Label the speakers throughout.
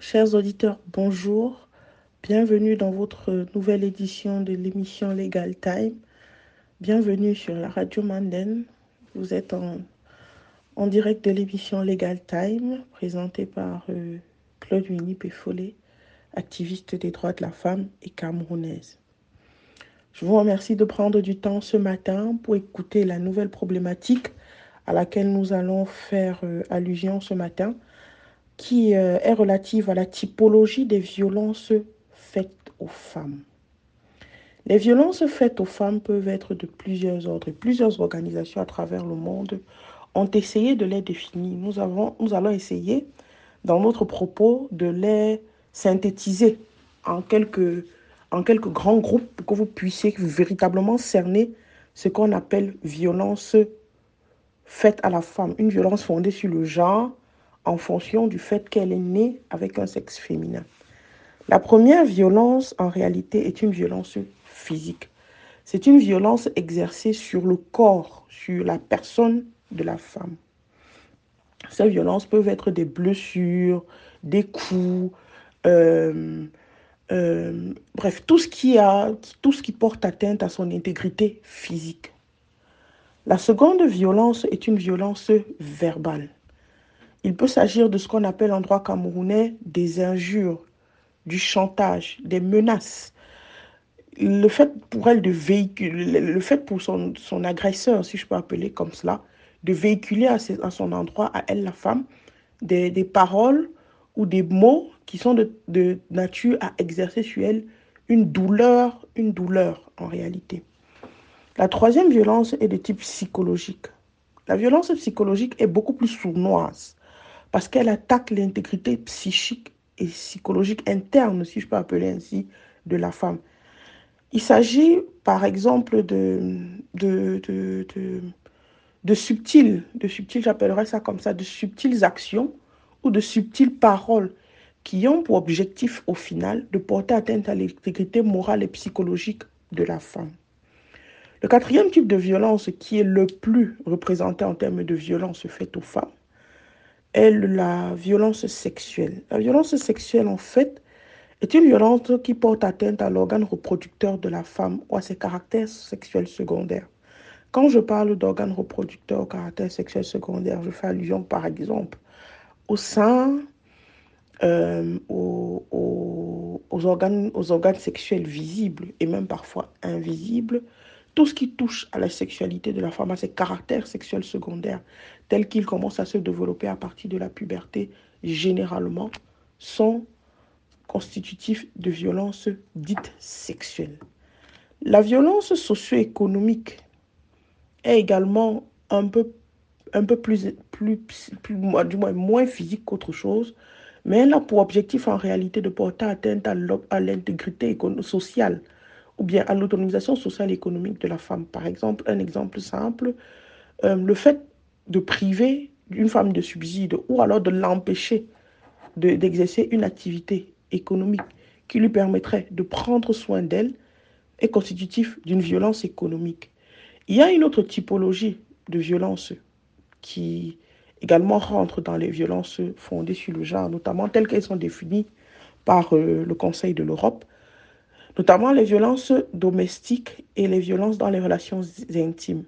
Speaker 1: chers auditeurs, bonjour. Bienvenue dans votre nouvelle édition de l'émission Legal Time. Bienvenue sur la radio Manden. Vous êtes en, direct de l'émission Legal Time, présentée par euh, Claude Winnie Péfollet, activiste des droits de la femme et camerounaise. Je vous remercie de prendre du temps ce matin pour écouter la nouvelle problématique à laquelle nous allons faire euh, allusion ce matin, qui euh, est relative à la typologie des violences faites aux femmes. Les violences faites aux femmes peuvent être de plusieurs ordres. Plusieurs organisations à travers le monde ont essayé de les définir. Nous, avons, nous allons essayer, dans notre propos, de les synthétiser en quelques, en quelques grands groupes pour que vous puissiez véritablement cerner ce qu'on appelle violence faite à la femme. Une violence fondée sur le genre en fonction du fait qu'elle est née avec un sexe féminin. La première violence, en réalité, est une violence physique. C'est une violence exercée sur le corps, sur la personne de la femme. Ces violences peuvent être des blessures, des coups, euh, euh, bref, tout ce, qui a, tout ce qui porte atteinte à son intégrité physique. La seconde violence est une violence verbale. Il peut s'agir de ce qu'on appelle en droit camerounais des injures, du chantage, des menaces. Le fait pour elle de véhiculer, le fait pour son, son agresseur, si je peux appeler comme cela, de véhiculer à, son endroit, à elle, la femme, des, des paroles ou des mots qui sont de, de, nature à exercer sur elle une douleur, une douleur en réalité. La troisième violence est de type psychologique. La violence psychologique est beaucoup plus sournoise parce qu'elle attaque l'intégrité psychique et psychologique interne, si je peux appeler ainsi, de la femme. Il s'agit, par exemple, de, de, de, de, de de subtiles, j'appellerais ça comme ça, de subtiles actions ou de subtiles paroles qui ont pour objectif, au final, de porter atteinte à l'intégrité morale et psychologique de la femme. Le quatrième type de violence qui est le plus représenté en termes de violence faite aux femmes est la violence sexuelle. La violence sexuelle, en fait, est une violence qui porte atteinte à l'organe reproducteur de la femme ou à ses caractères sexuels secondaires. Quand je parle d'organes reproducteurs au caractère sexuel secondaire, je fais allusion par exemple au sein, euh, aux, aux, aux organes sexuels visibles et même parfois invisibles, tout ce qui touche à la sexualité de la femme, à ses caractères sexuels secondaires, tels qu'ils commencent à se développer à partir de la puberté, généralement, sont constitutifs de violences dites sexuelles. La violence socio-économique est également un peu, un peu plus, plus, plus, du moins moins physique qu'autre chose, mais elle a pour objectif en réalité de porter atteinte à l'intégrité sociale ou bien à l'autonomisation sociale et économique de la femme. Par exemple, un exemple simple, euh, le fait de priver une femme de subside ou alors de l'empêcher d'exercer une activité économique qui lui permettrait de prendre soin d'elle est constitutif d'une violence économique. Il y a une autre typologie de violence qui également rentre dans les violences fondées sur le genre, notamment telles qu'elles sont définies par euh, le Conseil de l'Europe, notamment les violences domestiques et les violences dans les relations intimes.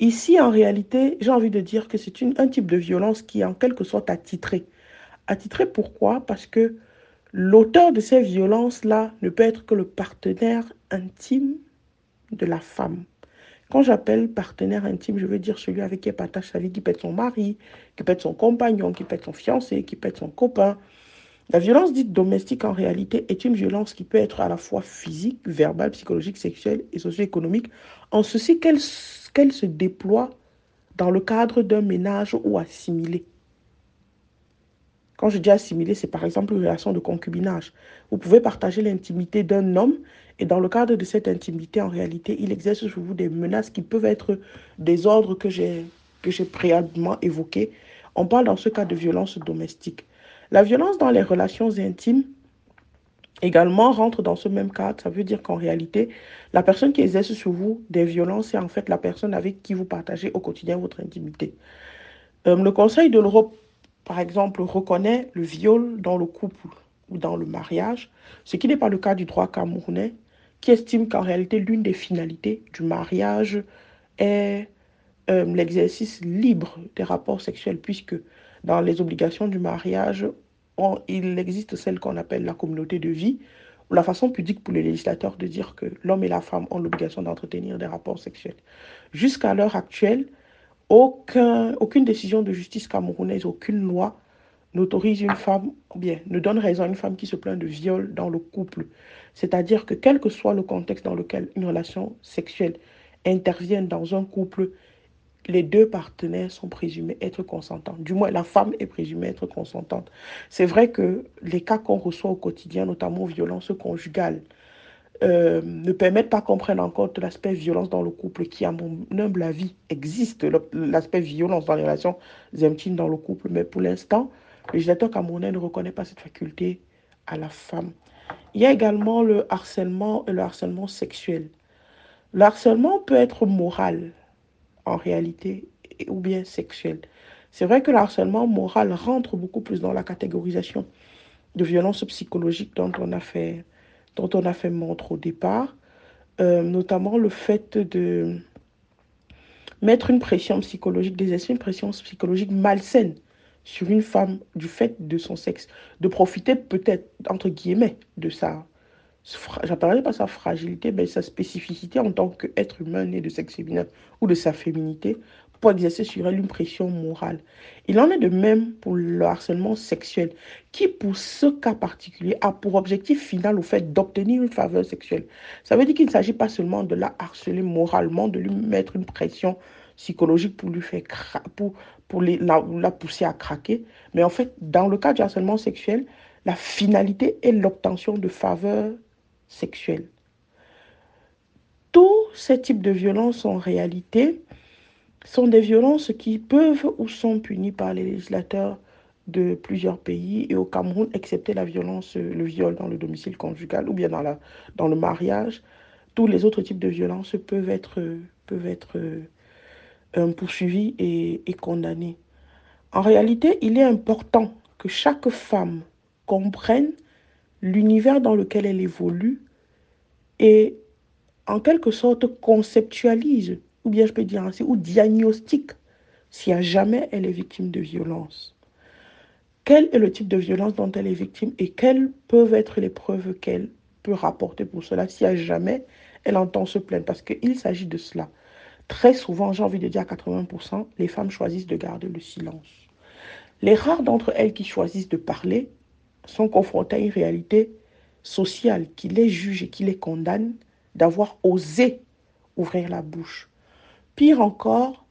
Speaker 1: Ici, en réalité, j'ai envie de dire que c'est un type de violence qui est en quelque sorte attitré. Attitré pourquoi? Parce que l'auteur de ces violences-là ne peut être que le partenaire intime de la femme. Quand j'appelle partenaire intime, je veux dire celui avec qui elle partage sa vie, qui peut être son mari, qui peut être son compagnon, qui peut être son fiancé, qui peut être son copain, la violence dite domestique, en réalité, est une violence qui peut être à la fois physique, verbale, psychologique, sexuelle et socio-économique, en ceci qu'elle se déploie dans le cadre d'un ménage ou assimilé. Quand je dis assimilé, c'est par exemple une relation de concubinage. Vous pouvez partager l'intimité d'un homme et dans le cadre de cette intimité, en réalité, il exerce sur vous des menaces qui peuvent être des ordres que j'ai préalablement évoqués. On parle dans ce cas de violence domestique. La violence dans les relations intimes également rentre dans ce même cadre. Ça veut dire qu'en réalité, la personne qui exerce sur vous des violences, c'est en fait la personne avec qui vous partagez au quotidien votre intimité. Euh, le Conseil de l'Europe par exemple, reconnaît le viol dans le couple ou dans le mariage, ce qui n'est pas le cas du droit camerounais, qui estime qu'en réalité, l'une des finalités du mariage est euh, l'exercice libre des rapports sexuels, puisque dans les obligations du mariage, il existe celle qu'on appelle la communauté de vie, ou la façon pudique pour les législateurs de dire que l'homme et la femme ont l'obligation d'entretenir des rapports sexuels. Jusqu'à l'heure actuelle, aucun, aucune décision de justice camerounaise, aucune loi n'autorise une femme, ou bien ne donne raison à une femme qui se plaint de viol dans le couple. C'est-à-dire que quel que soit le contexte dans lequel une relation sexuelle intervient dans un couple, les deux partenaires sont présumés être consentants. Du moins, la femme est présumée être consentante. C'est vrai que les cas qu'on reçoit au quotidien, notamment violences conjugales, euh, ne permettent pas qu'on prenne en compte l'aspect violence dans le couple qui, à mon humble avis, existe, l'aspect violence dans les relations intimes dans le couple. Mais pour l'instant, le législateur camerounais ne reconnaît pas cette faculté à la femme. Il y a également le harcèlement et le harcèlement sexuel. Le harcèlement peut être moral, en réalité, ou bien sexuel. C'est vrai que le harcèlement moral rentre beaucoup plus dans la catégorisation de violence psychologique dont on a fait, dont on a fait montre au départ, euh, notamment le fait de mettre une pression psychologique, d'exercer une pression psychologique malsaine sur une femme du fait de son sexe, de profiter peut-être, entre guillemets, de sa, j'appellerai pas sa fragilité, mais sa spécificité en tant qu'être humain né de sexe féminin ou de sa féminité pour exercer sur elle une pression morale. Il en est de même pour le harcèlement sexuel, qui pour ce cas particulier a pour objectif final au fait d'obtenir une faveur sexuelle. Ça veut dire qu'il ne s'agit pas seulement de la harceler moralement, de lui mettre une pression psychologique pour lui faire pour, pour la, la pousser à craquer. Mais en fait, dans le cas du harcèlement sexuel, la finalité est l'obtention de faveurs sexuelles. Tous ces types de violences, en réalité, sont des violences qui peuvent ou sont punies par les législateurs de plusieurs pays et au Cameroun, excepté la violence, le viol dans le domicile conjugal ou bien dans, la, dans le mariage, tous les autres types de violences peuvent être, peuvent être euh, poursuivi et, et condamné. En réalité, il est important que chaque femme comprenne l'univers dans lequel elle évolue et en quelque sorte conceptualise, ou bien je peux dire ainsi, ou diagnostique si à jamais elle est victime de violence. Quel est le type de violence dont elle est victime et quelles peuvent être les preuves qu'elle peut rapporter pour cela si à jamais elle entend se plaindre? Parce qu'il s'agit de cela. Très souvent, j'ai envie de dire à 80%, les femmes choisissent de garder le silence. Les rares d'entre elles qui choisissent de parler sont confrontées à une réalité sociale qui les juge et qui les condamne d'avoir osé ouvrir la bouche. Pire encore,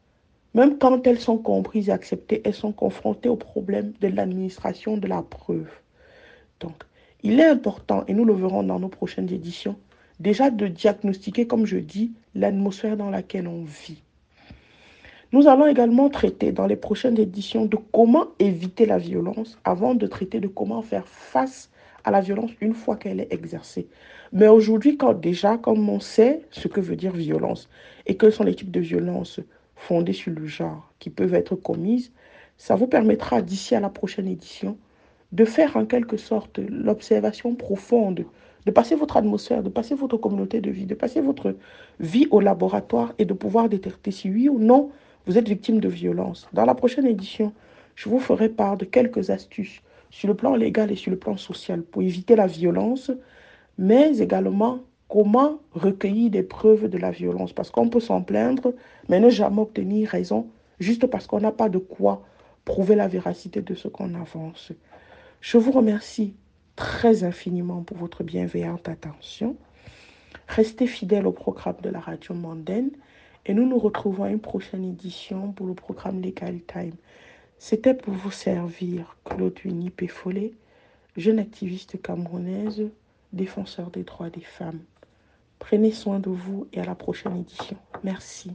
Speaker 1: même quand elles sont comprises et acceptées, elles sont confrontées au problème de l'administration de la preuve. Donc, il est important, et nous le verrons dans nos prochaines éditions, déjà de diagnostiquer, comme je dis, l'atmosphère dans laquelle on vit. Nous allons également traiter dans les prochaines éditions de comment éviter la violence avant de traiter de comment faire face à la violence une fois qu'elle est exercée. Mais aujourd'hui, quand déjà, comme on sait ce que veut dire violence et quels sont les types de violences fondées sur le genre qui peuvent être commises, ça vous permettra d'ici à la prochaine édition de faire en quelque sorte l'observation profonde de passer votre atmosphère, de passer votre communauté de vie, de passer votre vie au laboratoire et de pouvoir détecter si oui ou non vous êtes victime de violence. Dans la prochaine édition, je vous ferai part de quelques astuces sur le plan légal et sur le plan social pour éviter la violence, mais également comment recueillir des preuves de la violence. Parce qu'on peut s'en plaindre, mais ne jamais obtenir raison juste parce qu'on n'a pas de quoi prouver la véracité de ce qu'on avance. Je vous remercie très infiniment pour votre bienveillante attention. Restez fidèles au programme de la radio mondaine et nous nous retrouvons à une prochaine édition pour le programme Legal Time. C'était pour vous servir Claude Uni Péfolé, jeune activiste camerounaise, défenseur des droits des femmes. Prenez soin de vous et à la prochaine édition. Merci.